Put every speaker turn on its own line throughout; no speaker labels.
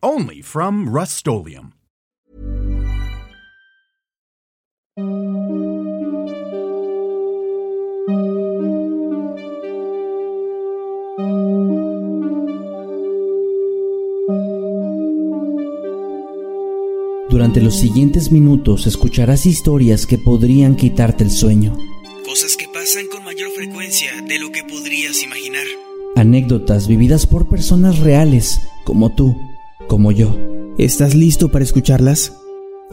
Only from Rust
Durante los siguientes minutos escucharás historias que podrían quitarte el sueño.
Cosas que pasan con mayor frecuencia de lo que podrías imaginar.
Anécdotas vividas por personas reales, como tú, como yo.
¿Estás listo para escucharlas?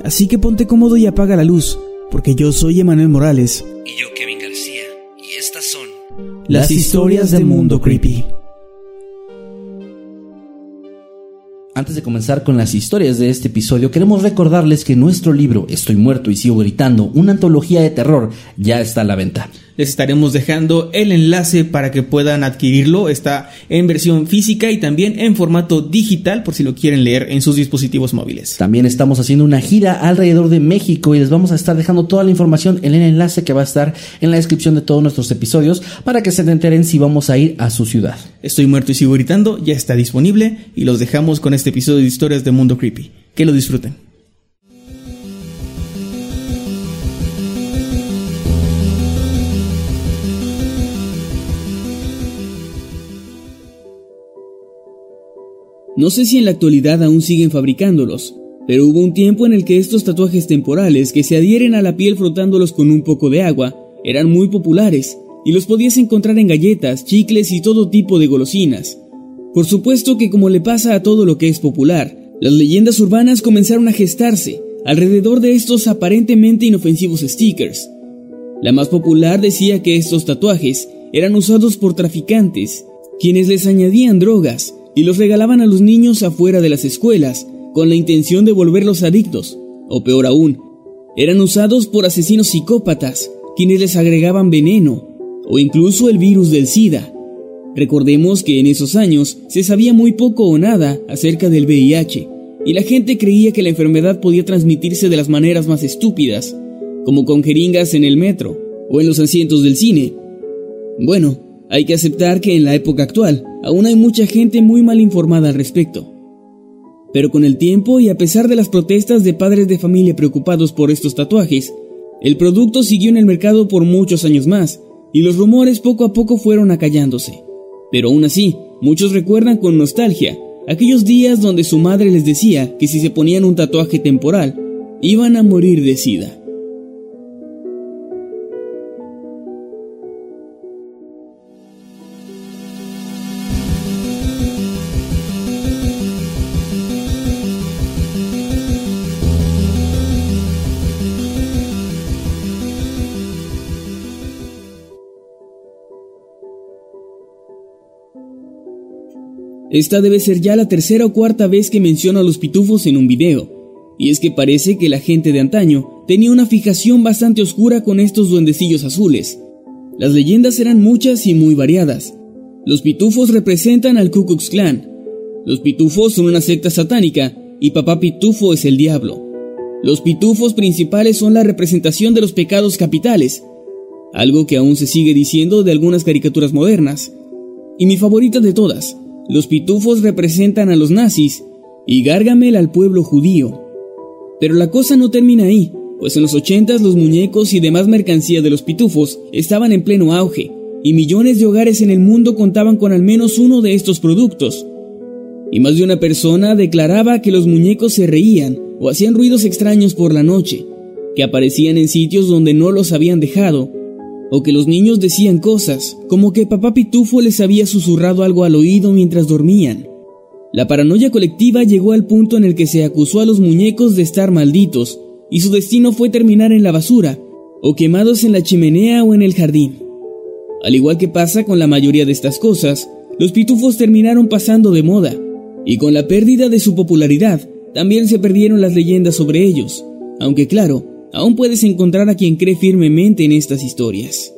Así que ponte cómodo y apaga la luz, porque yo soy Emanuel Morales.
Y yo Kevin García. Y estas son...
Las, historias del mundo creepy. Antes de comenzar con las historias de este episodio, queremos recordarles que nuestro libro Estoy muerto y sigo gritando, una antología de terror, ya está a la venta.
Les estaremos dejando el enlace para que puedan adquirirlo. Está en versión física y también en formato digital por si lo quieren leer en sus dispositivos móviles.
También estamos haciendo una gira alrededor de México y les vamos a estar dejando toda la información en el enlace que va a estar en la descripción de todos nuestros episodios para que se enteren si vamos a ir a su ciudad.
Estoy muerto y sigo gritando, ya está disponible y los dejamos con este episodio de historias de Mundo Creepy. Que lo disfruten. No sé si en la actualidad aún siguen fabricándolos, pero hubo un tiempo en el que estos tatuajes temporales que se adhieren a la piel frotándolos con un poco de agua eran muy populares y los podías encontrar en galletas, chicles y todo tipo de golosinas. Por supuesto que como le pasa a todo lo que es popular, las leyendas urbanas comenzaron a gestarse alrededor de estos aparentemente inofensivos stickers. La más popular decía que estos tatuajes eran usados por traficantes, quienes les añadían drogas y los regalaban a los niños afuera de las escuelas con la intención de volverlos adictos, o peor aún, eran usados por asesinos psicópatas, quienes les agregaban veneno, o incluso el virus del SIDA. Recordemos que en esos años se sabía muy poco o nada acerca del VIH, y la gente creía que la enfermedad podía transmitirse de las maneras más estúpidas, como con jeringas en el metro o en los asientos del cine. Bueno, hay que aceptar que en la época actual aún hay mucha gente muy mal informada al respecto. Pero con el tiempo y a pesar de las protestas de padres de familia preocupados por estos tatuajes, el producto siguió en el mercado por muchos años más y los rumores poco a poco fueron acallándose. Pero aún así, muchos recuerdan con nostalgia aquellos días donde su madre les decía que si se ponían un tatuaje temporal, iban a morir de sida. Esta debe ser ya la tercera o cuarta vez que menciono a los pitufos en un video, y es que parece que la gente de antaño tenía una fijación bastante oscura con estos duendecillos azules. Las leyendas eran muchas y muy variadas. Los pitufos representan al Ku Klux Klan. Los pitufos son una secta satánica y papá pitufo es el diablo. Los pitufos principales son la representación de los pecados capitales, algo que aún se sigue diciendo de algunas caricaturas modernas. Y mi favorita de todas, los pitufos representan a los nazis y Gargamel al pueblo judío. Pero la cosa no termina ahí, pues en los ochentas los muñecos y demás mercancía de los pitufos estaban en pleno auge, y millones de hogares en el mundo contaban con al menos uno de estos productos. Y más de una persona declaraba que los muñecos se reían o hacían ruidos extraños por la noche, que aparecían en sitios donde no los habían dejado o que los niños decían cosas, como que papá Pitufo les había susurrado algo al oído mientras dormían. La paranoia colectiva llegó al punto en el que se acusó a los muñecos de estar malditos, y su destino fue terminar en la basura, o quemados en la chimenea o en el jardín. Al igual que pasa con la mayoría de estas cosas, los pitufos terminaron pasando de moda, y con la pérdida de su popularidad, también se perdieron las leyendas sobre ellos, aunque claro, aún puedes encontrar a quien cree firmemente en estas historias.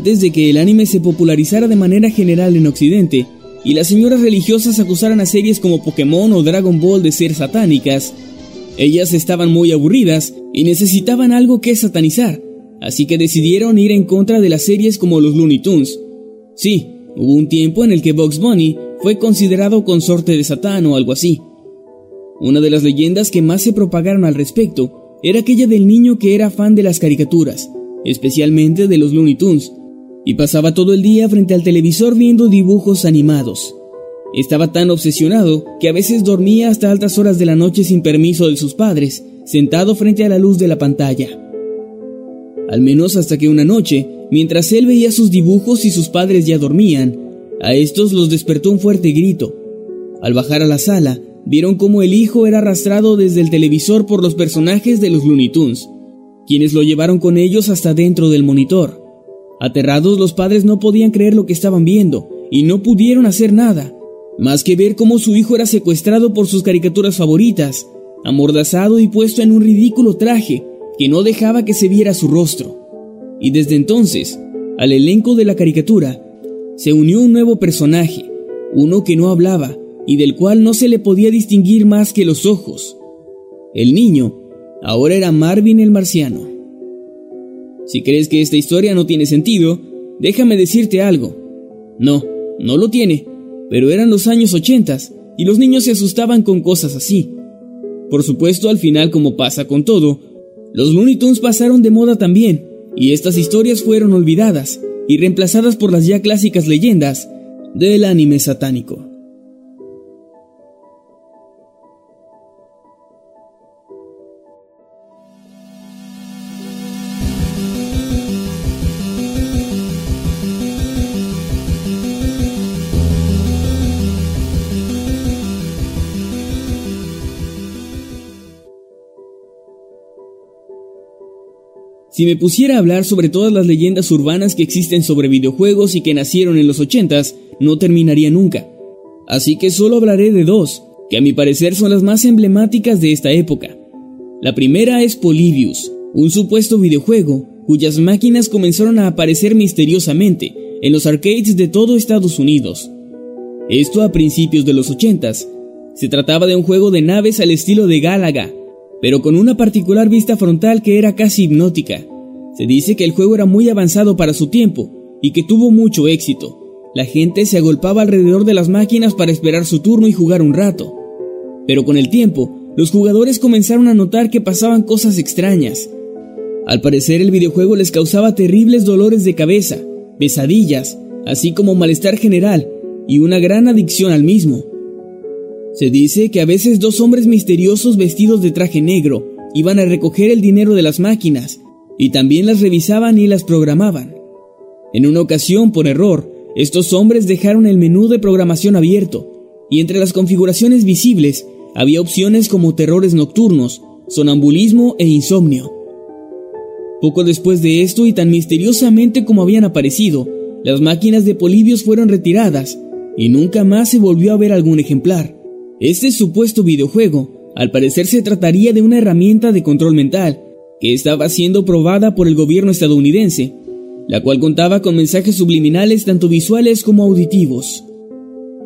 Antes de que el anime se popularizara de manera general en Occidente, y las señoras religiosas acusaran a series como Pokémon o Dragon Ball de ser satánicas, ellas estaban muy aburridas y necesitaban algo que satanizar, así que decidieron ir en contra de las series como los Looney Tunes. Sí, hubo un tiempo en el que Bugs Bunny fue considerado consorte de Satán o algo así. Una de las leyendas que más se propagaron al respecto era aquella del niño que era fan de las caricaturas, especialmente de los Looney Tunes, y pasaba todo el día frente al televisor viendo dibujos animados. Estaba tan obsesionado que a veces dormía hasta altas horas de la noche sin permiso de sus padres, sentado frente a la luz de la pantalla. Al menos hasta que una noche, mientras él veía sus dibujos y sus padres ya dormían, a estos los despertó un fuerte grito. Al bajar a la sala, vieron cómo el hijo era arrastrado desde el televisor por los personajes de los Looney Tunes quienes lo llevaron con ellos hasta dentro del monitor. Aterrados los padres no podían creer lo que estaban viendo y no pudieron hacer nada, más que ver cómo su hijo era secuestrado por sus caricaturas favoritas, amordazado y puesto en un ridículo traje que no dejaba que se viera su rostro. Y desde entonces, al elenco de la caricatura, se unió un nuevo personaje, uno que no hablaba y del cual no se le podía distinguir más que los ojos. El niño Ahora era Marvin el marciano. Si crees que esta historia no tiene sentido, déjame decirte algo. No, no lo tiene, pero eran los años ochentas y los niños se asustaban con cosas así. Por supuesto, al final, como pasa con todo, los Looney Tunes pasaron de moda también, y estas historias fueron olvidadas y reemplazadas por las ya clásicas leyendas del anime satánico. Si me pusiera a hablar sobre todas las leyendas urbanas que existen sobre videojuegos y que nacieron en los ochentas, no terminaría nunca. Así que solo hablaré de dos, que a mi parecer son las más emblemáticas de esta época. La primera es Polybius, un supuesto videojuego cuyas máquinas comenzaron a aparecer misteriosamente en los arcades de todo Estados Unidos. Esto a principios de los ochentas. Se trataba de un juego de naves al estilo de Galaga, pero con una particular vista frontal que era casi hipnótica. Se dice que el juego era muy avanzado para su tiempo y que tuvo mucho éxito. La gente se agolpaba alrededor de las máquinas para esperar su turno y jugar un rato. Pero con el tiempo, los jugadores comenzaron a notar que pasaban cosas extrañas. Al parecer el videojuego les causaba terribles dolores de cabeza, pesadillas, así como malestar general y una gran adicción al mismo. Se dice que a veces dos hombres misteriosos vestidos de traje negro iban a recoger el dinero de las máquinas y también las revisaban y las programaban. En una ocasión, por error, estos hombres dejaron el menú de programación abierto y entre las configuraciones visibles había opciones como terrores nocturnos, sonambulismo e insomnio. Poco después de esto y tan misteriosamente como habían aparecido, las máquinas de Polibios fueron retiradas y nunca más se volvió a ver algún ejemplar. Este supuesto videojuego, al parecer se trataría de una herramienta de control mental que estaba siendo probada por el gobierno estadounidense, la cual contaba con mensajes subliminales tanto visuales como auditivos.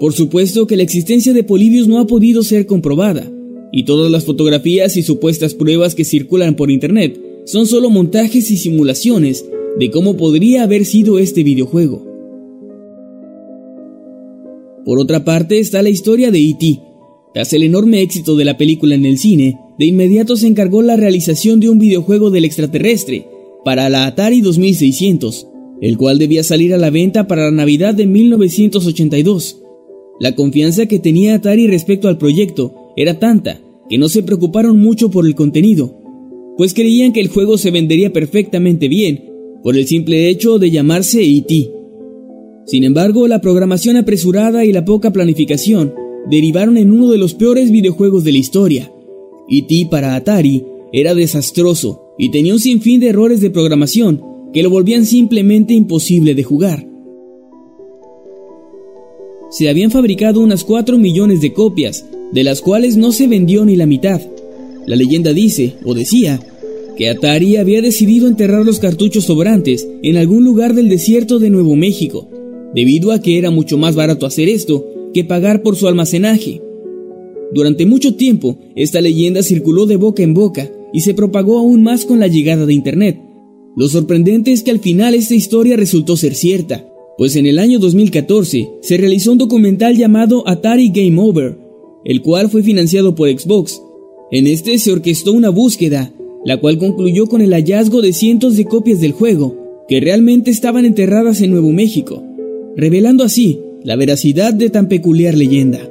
Por supuesto que la existencia de Polibius no ha podido ser comprobada, y todas las fotografías y supuestas pruebas que circulan por Internet son solo montajes y simulaciones de cómo podría haber sido este videojuego. Por otra parte está la historia de E.T., tras el enorme éxito de la película en el cine, de inmediato se encargó la realización de un videojuego del extraterrestre para la Atari 2600, el cual debía salir a la venta para la Navidad de 1982. La confianza que tenía Atari respecto al proyecto era tanta que no se preocuparon mucho por el contenido, pues creían que el juego se vendería perfectamente bien por el simple hecho de llamarse E.T. Sin embargo, la programación apresurada y la poca planificación derivaron en uno de los peores videojuegos de la historia. E.T. para Atari era desastroso y tenía un sinfín de errores de programación que lo volvían simplemente imposible de jugar. Se habían fabricado unas 4 millones de copias, de las cuales no se vendió ni la mitad. La leyenda dice, o decía, que Atari había decidido enterrar los cartuchos sobrantes en algún lugar del desierto de Nuevo México, debido a que era mucho más barato hacer esto que pagar por su almacenaje. Durante mucho tiempo, esta leyenda circuló de boca en boca y se propagó aún más con la llegada de Internet. Lo sorprendente es que al final esta historia resultó ser cierta, pues en el año 2014 se realizó un documental llamado Atari Game Over, el cual fue financiado por Xbox. En este se orquestó una búsqueda, la cual concluyó con el hallazgo de cientos de copias del juego, que realmente estaban enterradas en Nuevo México, revelando así la veracidad de tan peculiar leyenda.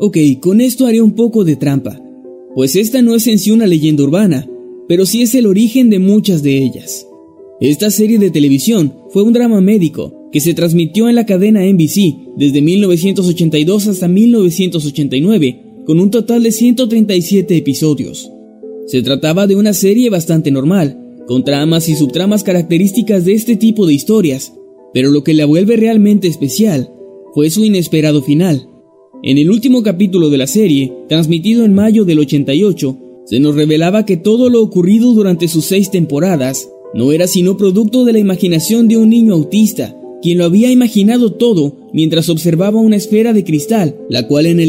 Ok, con esto haré un poco de trampa, pues esta no es en sí una leyenda urbana, pero sí es el origen de muchas de ellas. Esta serie de televisión fue un drama médico que se transmitió en la cadena NBC desde 1982 hasta 1989, con un total de 137 episodios. Se trataba de una serie bastante normal, con tramas y subtramas características de este tipo de historias, pero lo que la vuelve realmente especial fue su inesperado final. En el último capítulo de la serie, transmitido en mayo del 88, se nos revelaba que todo lo ocurrido durante sus seis temporadas no era sino producto de la imaginación de un niño autista, quien lo había imaginado todo mientras observaba una esfera de cristal, la cual en el.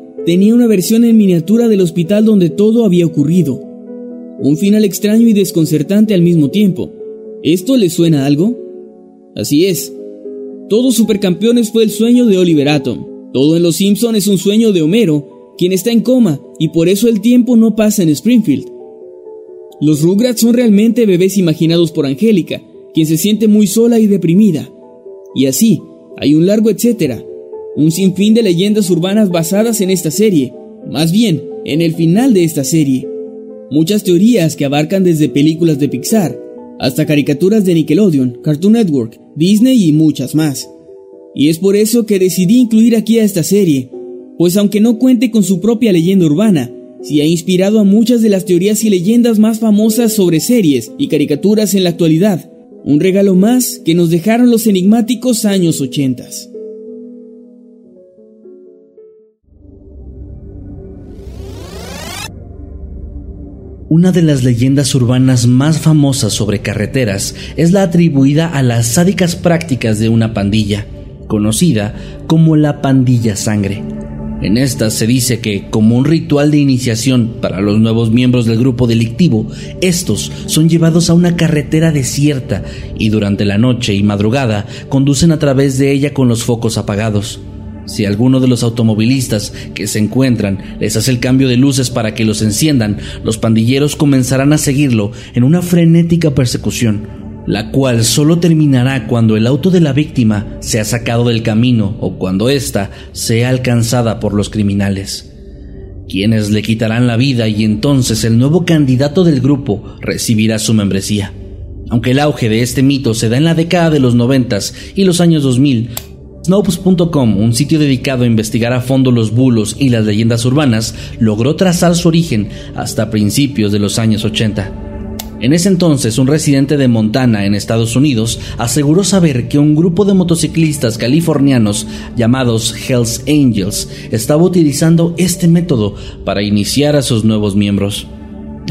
tenía una versión en miniatura del hospital donde todo había ocurrido. Un final extraño y desconcertante al mismo tiempo. ¿Esto le suena algo? Así es. Todos supercampeones fue el sueño de Oliver Atom. Todo en Los Simpson es un sueño de Homero, quien está en coma y por eso el tiempo no pasa en Springfield. Los Rugrats son realmente bebés imaginados por Angélica, quien se siente muy sola y deprimida. Y así, hay un largo etcétera, un sinfín de leyendas urbanas basadas en esta serie, más bien en el final de esta serie. Muchas teorías que abarcan desde películas de Pixar hasta caricaturas de Nickelodeon, Cartoon Network, Disney y muchas más. Y es por eso que decidí incluir aquí a esta serie, pues aunque no cuente con su propia leyenda urbana, sí ha inspirado a muchas de las teorías y leyendas más famosas sobre series y caricaturas en la actualidad. Un regalo más que nos dejaron los enigmáticos años 80.
Una de las leyendas urbanas más famosas sobre carreteras es la atribuida a las sádicas prácticas de una pandilla, conocida como la pandilla sangre. En esta se dice que, como un ritual de iniciación para los nuevos miembros del grupo delictivo, estos son llevados a una carretera desierta y durante la noche y madrugada conducen a través de ella con los focos apagados. Si alguno de los automovilistas que se encuentran les hace el cambio de luces para que los enciendan, los pandilleros comenzarán a seguirlo en una frenética persecución, la cual solo terminará cuando el auto de la víctima sea sacado del camino o cuando ésta sea alcanzada por los criminales quienes le quitarán la vida y entonces el nuevo candidato del grupo recibirá su membresía. Aunque el auge de este mito se da en la década de los noventas y los años 2000, Snopes.com, un sitio dedicado a investigar a fondo los bulos y las leyendas urbanas, logró trazar su origen hasta principios de los años 80. En ese entonces, un residente de Montana, en Estados Unidos, aseguró saber que un grupo de motociclistas californianos llamados Hells Angels estaba utilizando este método para iniciar a sus nuevos miembros.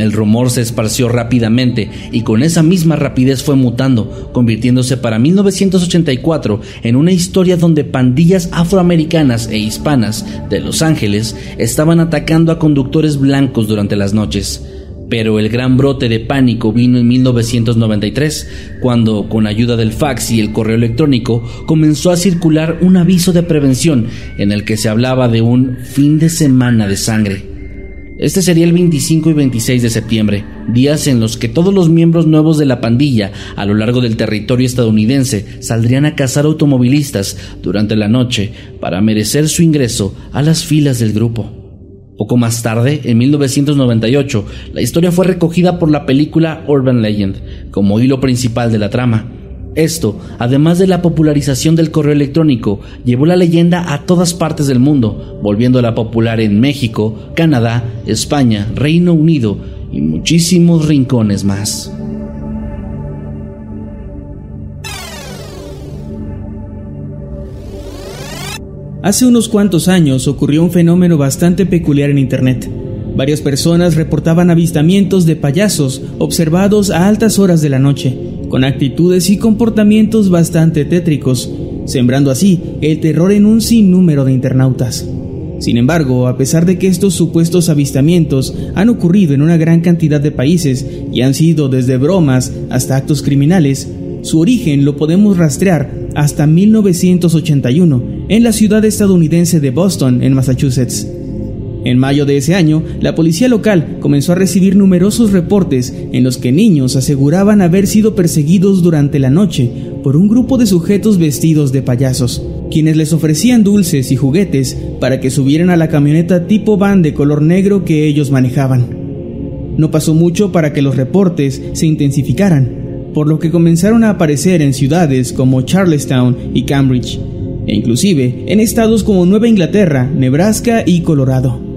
El rumor se esparció rápidamente y con esa misma rapidez fue mutando, convirtiéndose para 1984 en una historia donde pandillas afroamericanas e hispanas de Los Ángeles estaban atacando a conductores blancos durante las noches. Pero el gran brote de pánico vino en 1993, cuando, con ayuda del fax y el correo electrónico, comenzó a circular un aviso de prevención en el que se hablaba de un fin de semana de sangre. Este sería el 25 y 26 de septiembre, días en los que todos los miembros nuevos de la pandilla a lo largo del territorio estadounidense saldrían a cazar automovilistas durante la noche para merecer su ingreso a las filas del grupo. Poco más tarde, en 1998, la historia fue recogida por la película Urban Legend como hilo principal de la trama. Esto, además de la popularización del correo electrónico, llevó la leyenda a todas partes del mundo, volviéndola popular en México, Canadá, España, Reino Unido y muchísimos rincones más.
Hace unos cuantos años ocurrió un fenómeno bastante peculiar en Internet. Varias personas reportaban avistamientos de payasos observados a altas horas de la noche con actitudes y comportamientos bastante tétricos, sembrando así el terror en un sinnúmero de internautas. Sin embargo, a pesar de que estos supuestos avistamientos han ocurrido en una gran cantidad de países y han sido desde bromas hasta actos criminales, su origen lo podemos rastrear hasta 1981 en la ciudad estadounidense de Boston, en Massachusetts. En mayo de ese año, la policía local comenzó a recibir numerosos reportes en los que niños aseguraban haber sido perseguidos durante la noche por un grupo de sujetos vestidos de payasos, quienes les ofrecían dulces y juguetes para que subieran a la camioneta tipo van de color negro que ellos manejaban. No pasó mucho para que los reportes se intensificaran, por lo que comenzaron a aparecer en ciudades como Charlestown y Cambridge, e inclusive en estados como Nueva Inglaterra, Nebraska y Colorado.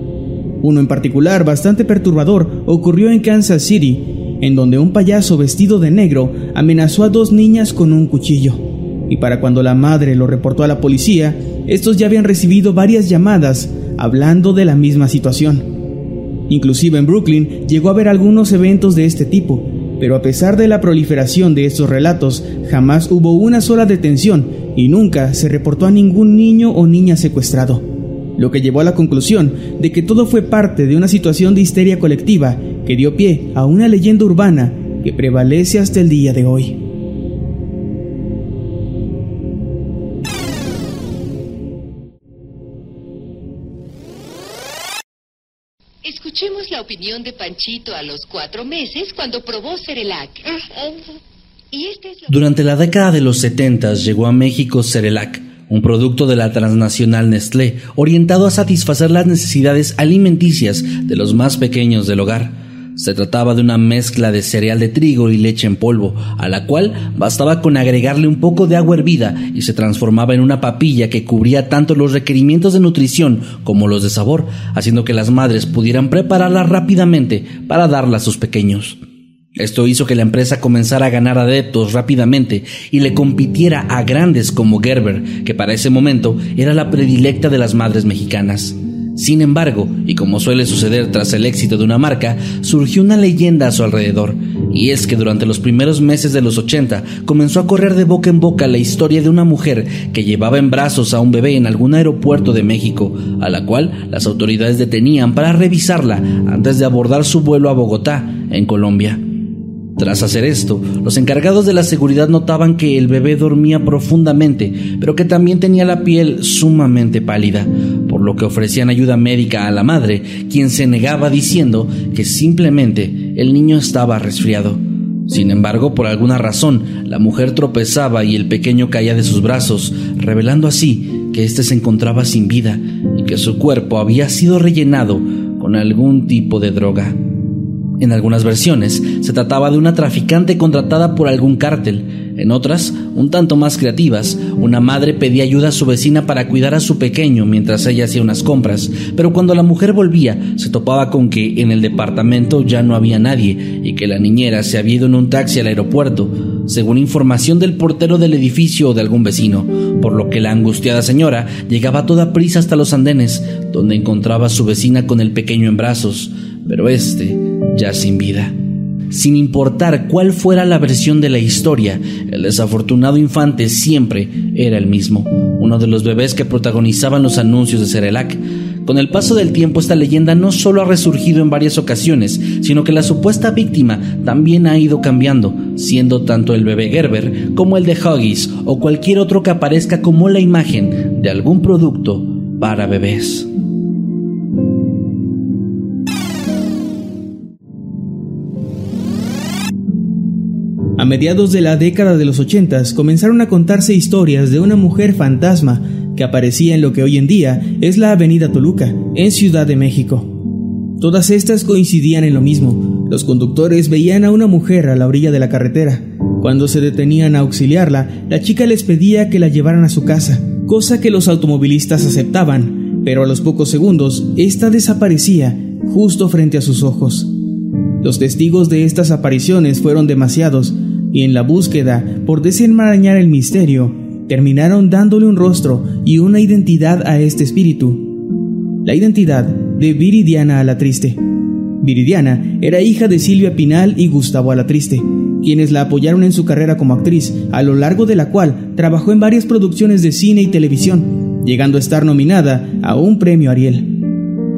Uno en particular, bastante perturbador, ocurrió en Kansas City, en donde un payaso vestido de negro amenazó a dos niñas con un cuchillo. Y para cuando la madre lo reportó a la policía, estos ya habían recibido varias llamadas hablando de la misma situación. Inclusive en Brooklyn llegó a haber algunos eventos de este tipo, pero a pesar de la proliferación de estos relatos, jamás hubo una sola detención y nunca se reportó a ningún niño o niña secuestrado lo que llevó a la conclusión de que todo fue parte de una situación de histeria colectiva que dio pie a una leyenda urbana que prevalece hasta el día de hoy.
Escuchemos la opinión de Panchito a los cuatro meses cuando probó Cerelac.
Este Durante la década de los 70 llegó a México Cerelac un producto de la transnacional Nestlé orientado a satisfacer las necesidades alimenticias de los más pequeños del hogar. Se trataba de una mezcla de cereal de trigo y leche en polvo, a la cual bastaba con agregarle un poco de agua hervida y se transformaba en una papilla que cubría tanto los requerimientos de nutrición como los de sabor, haciendo que las madres pudieran prepararla rápidamente para darla a sus pequeños. Esto hizo que la empresa comenzara a ganar adeptos rápidamente y le compitiera a grandes como Gerber, que para ese momento era la predilecta de las madres mexicanas. Sin embargo, y como suele suceder tras el éxito de una marca, surgió una leyenda a su alrededor, y es que durante los primeros meses de los 80 comenzó a correr de boca en boca la historia de una mujer que llevaba en brazos a un bebé en algún aeropuerto de México, a la cual las autoridades detenían para revisarla antes de abordar su vuelo a Bogotá, en Colombia. Tras hacer esto, los encargados de la seguridad notaban que el bebé dormía profundamente, pero que también tenía la piel sumamente pálida, por lo que ofrecían ayuda médica a la madre, quien se negaba diciendo que simplemente el niño estaba resfriado. Sin embargo, por alguna razón, la mujer tropezaba y el pequeño caía de sus brazos, revelando así que éste se encontraba sin vida y que su cuerpo había sido rellenado con algún tipo de droga. En algunas versiones se trataba de una traficante contratada por algún cártel, En otras, un tanto más creativas, una madre pedía ayuda a su vecina para cuidar a su pequeño mientras ella hacía unas compras, pero cuando la mujer volvía se topaba con que en el departamento ya no había nadie y que la niñera se había ido en un taxi al aeropuerto, según información del portero del edificio o de algún vecino, por lo que la angustiada señora llegaba a toda prisa hasta los andenes, donde encontraba a su vecina con el pequeño en brazos, pero este ya sin vida. Sin importar cuál fuera la versión de la historia, el desafortunado infante siempre era el mismo, uno de los bebés que protagonizaban los anuncios de Cerelac. Con el paso del tiempo esta leyenda no solo ha resurgido en varias ocasiones, sino que la supuesta víctima también ha ido cambiando, siendo tanto el bebé Gerber como el de Huggies o cualquier otro que aparezca como la imagen de algún producto para bebés.
A mediados de la década de los ochentas comenzaron a contarse historias de una mujer fantasma que aparecía en lo que hoy en día es la Avenida Toluca, en Ciudad de México. Todas estas coincidían en lo mismo. Los conductores veían a una mujer a la orilla de la carretera. Cuando se detenían a auxiliarla, la chica les pedía que la llevaran a su casa, cosa que los automovilistas aceptaban, pero a los pocos segundos, esta desaparecía justo frente a sus ojos. Los testigos de estas apariciones fueron demasiados, y en la búsqueda por desenmarañar el misterio, terminaron dándole un rostro y una identidad a este espíritu. La identidad de Viridiana Alatriste. Viridiana era hija de Silvia Pinal y Gustavo Alatriste, quienes la apoyaron en su carrera como actriz, a lo largo de la cual trabajó en varias producciones de cine y televisión, llegando a estar nominada a un premio Ariel.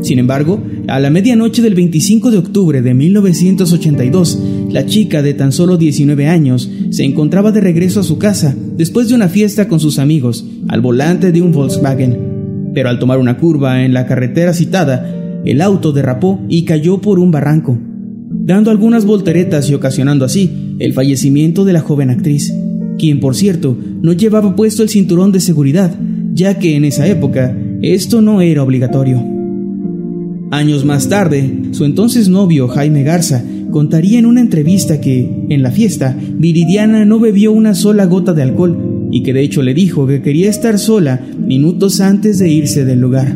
Sin embargo, a la medianoche del 25 de octubre de 1982, la chica de tan solo 19 años se encontraba de regreso a su casa después de una fiesta con sus amigos al volante de un Volkswagen. Pero al tomar una curva en la carretera citada, el auto derrapó y cayó por un barranco, dando algunas volteretas y ocasionando así el fallecimiento de la joven actriz, quien por cierto no llevaba puesto el cinturón de seguridad, ya que en esa época esto no era obligatorio. Años más tarde, su entonces novio Jaime Garza contaría en una entrevista que, en la fiesta, Viridiana no bebió una sola gota de alcohol y que de hecho le dijo que quería estar sola minutos antes de irse del lugar.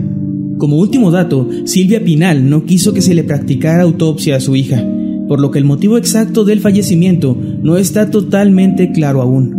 Como último dato, Silvia Pinal no quiso que se le practicara autopsia a su hija, por lo que el motivo exacto del fallecimiento no está totalmente claro aún.